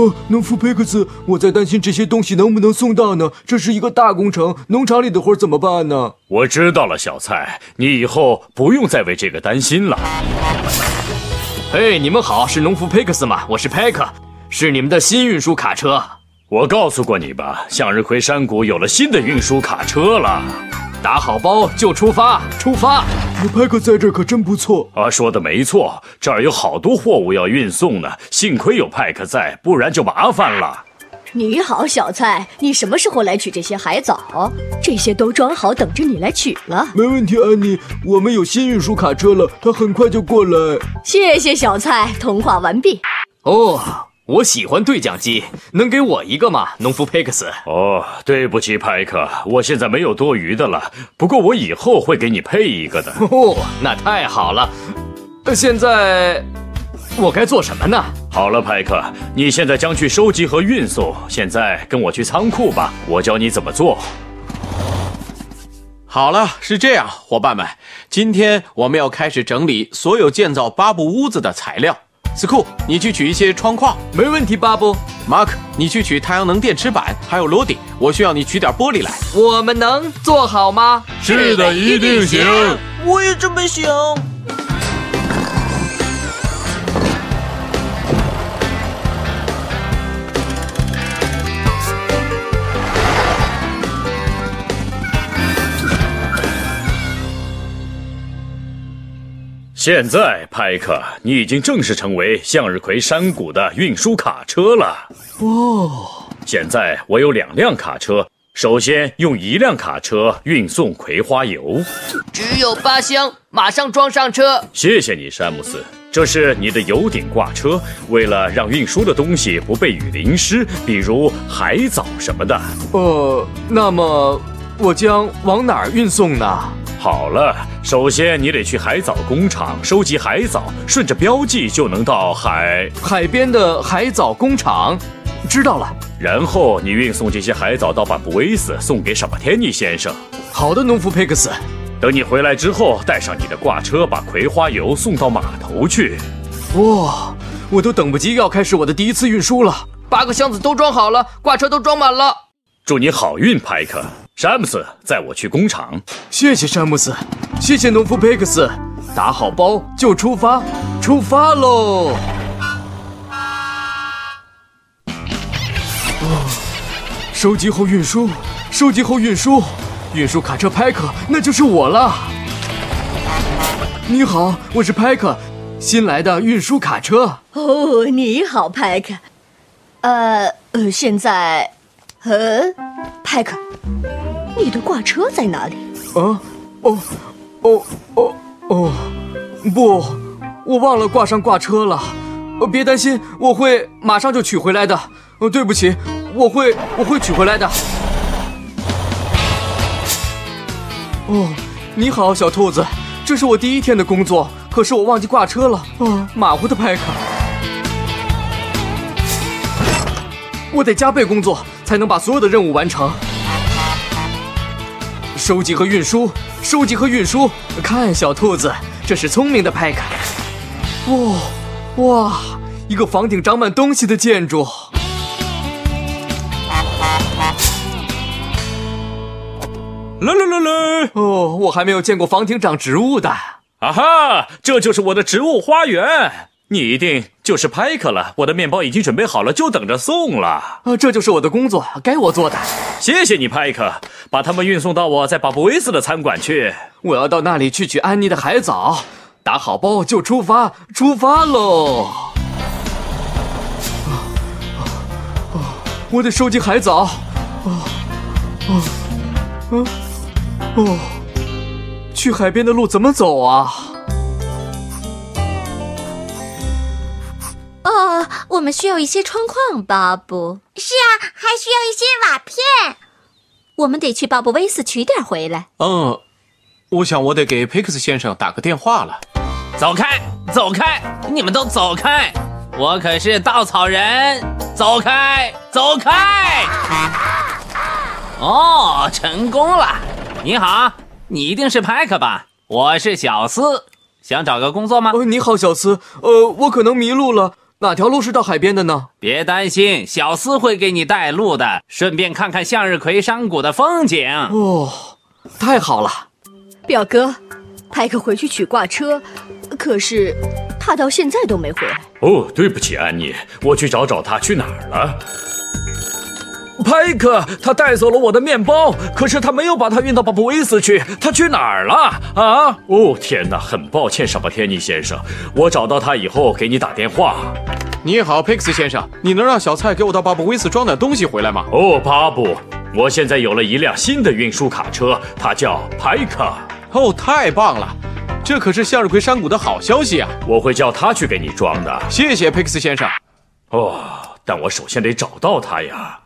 哦，农夫佩克斯，我在担心这些东西能不能送到呢？这是一个大工程，农场里的活怎么办呢？我知道了，小蔡，你以后不用再为这个担心了。嘿，你们好，是农夫佩克斯吗？我是派克，是你们的新运输卡车。我告诉过你吧，向日葵山谷有了新的运输卡车了。打好包就出发，出发！有派克在这儿可真不错。啊，说的没错，这儿有好多货物要运送呢，幸亏有派克在，不然就麻烦了。你好，小蔡，你什么时候来取这些海藻？这些都装好，等着你来取了。没问题，安妮，我们有新运输卡车了，它很快就过来。谢谢小蔡，通话完毕。哦，我喜欢对讲机，能给我一个吗？农夫佩克斯。哦，对不起，派克，我现在没有多余的了，不过我以后会给你配一个的。哦，那太好了。呃现在我该做什么呢？好了，派克，你现在将去收集和运送。现在跟我去仓库吧，我教你怎么做。好了，是这样，伙伴们，今天我们要开始整理所有建造巴布屋子的材料。斯库，你去取一些窗框；没问题，巴布。马克，你去取太阳能电池板；还有罗迪，我需要你取点玻璃来。我们能做好吗？是的，一定行。我也这么想。现在，派克，你已经正式成为向日葵山谷的运输卡车了。哦，现在我有两辆卡车，首先用一辆卡车运送葵花油。只有八箱，马上装上车。谢谢你，詹姆斯。这是你的油顶挂车，为了让运输的东西不被雨淋湿，比如海藻什么的。呃，那么我将往哪儿运送呢？好了，首先你得去海藻工厂收集海藻，顺着标记就能到海。海边的海藻工厂，知道了。然后你运送这些海藻到巴布威斯，送给傻巴天尼先生。好的，农夫佩克斯。等你回来之后，带上你的挂车，把葵花油送到码头去。哇，我都等不及要开始我的第一次运输了。八个箱子都装好了，挂车都装满了。祝你好运，派克。詹姆斯，载我去工厂。谢谢詹姆斯，谢谢农夫佩克斯。打好包就出发，出发喽！哦，收集后运输，收集后运输，运输卡车派克，那就是我了。你好，我是派克，新来的运输卡车。哦，你好，派克。呃呃，现在，呃，派克，你的挂车在哪里？啊，哦，哦，哦，哦，不，我忘了挂上挂车了。呃，别担心，我会马上就取回来的。呃，对不起，我会我会取回来的。哦，你好，小兔子，这是我第一天的工作，可是我忘记挂车了。啊，马虎的派克，我得加倍工作，才能把所有的任务完成。收集和运输，收集和运输。看，小兔子，这是聪明的派克。哇，哇，一个房顶长满东西的建筑。啦啦啦啦！哦，我还没有见过房顶长植物的。啊哈，这就是我的植物花园。你一定就是派克了，我的面包已经准备好了，就等着送了。啊，这就是我的工作，该我做的。谢谢你，派克，把他们运送到我在巴布威斯的餐馆去。我要到那里去取安妮的海藻，打好包就出发，出发喽！啊啊啊！我得收集海藻，哦，去海边的路怎么走啊？我们需要一些窗框，巴布。是啊，还需要一些瓦片。我们得去巴布威斯取点回来。嗯，我想我得给佩克斯先生打个电话了。走开，走开！你们都走开！我可是稻草人，走开，走开！哦，成功了！你好，你一定是派克吧？我是小斯，想找个工作吗？呃，你好，小斯。呃，我可能迷路了，哪条路是到海边的呢？别担心，小斯会给你带路的，顺便看看向日葵山谷的风景。哦，太好了！表哥，派克回去取挂车，可是他到现在都没回来。哦，对不起，安妮，我去找找他去哪儿了。派克，他带走了我的面包，可是他没有把它运到巴布威斯去，他去哪儿了？啊？哦，天哪，很抱歉，沙巴天尼先生，我找到他以后给你打电话。你好，佩克斯先生，你能让小蔡给我到巴布威斯装点东西回来吗？哦，巴布，我现在有了一辆新的运输卡车，它叫派克。哦，太棒了，这可是向日葵山谷的好消息啊！我会叫他去给你装的。谢谢佩克斯先生。哦，但我首先得找到他呀。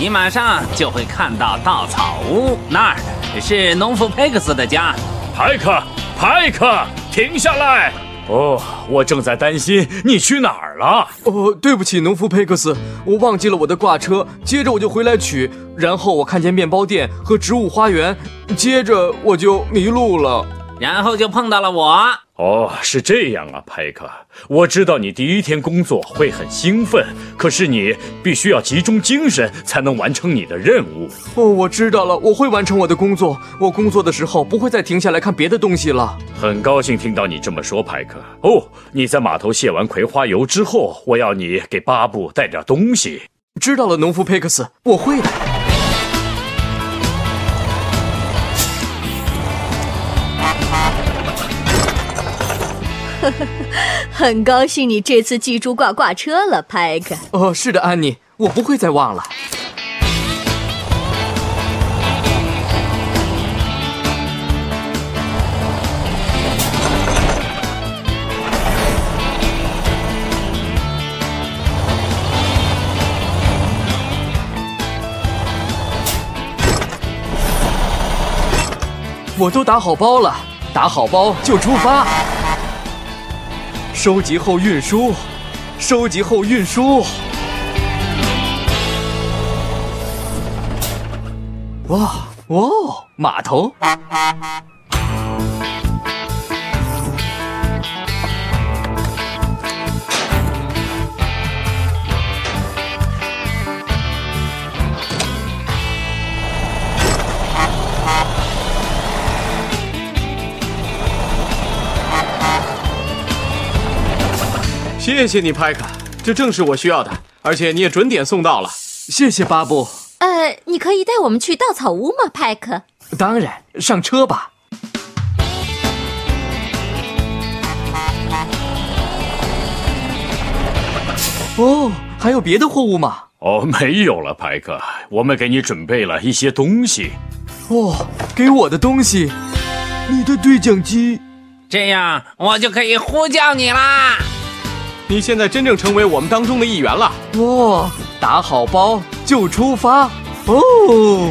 你马上就会看到稻草屋，那儿是农夫佩克斯的家。派克，派克，停下来！哦，我正在担心你去哪儿了。哦，对不起，农夫佩克斯，我忘记了我的挂车，接着我就回来取，然后我看见面包店和植物花园，接着我就迷路了，然后就碰到了我。哦，是这样啊，派克。我知道你第一天工作会很兴奋，可是你必须要集中精神才能完成你的任务。哦，我知道了，我会完成我的工作。我工作的时候不会再停下来看别的东西了。很高兴听到你这么说，派克。哦，你在码头卸完葵花油之后，我要你给巴布带点东西。知道了，农夫佩克斯，我会的。很高兴你这次记住挂挂车了，派克。哦，是的，安妮，我不会再忘了。我都打好包了，打好包就出发。收集后运输，收集后运输。哇哇，码头！谢谢你，派克，这正是我需要的，而且你也准点送到了。谢谢巴布。呃，你可以带我们去稻草屋吗，派克？当然，上车吧。哦，还有别的货物吗？哦，没有了，派克，我们给你准备了一些东西。哦，给我的东西，你的对讲机。这样我就可以呼叫你啦。你现在真正成为我们当中的一员了。哇，打好包就出发哦。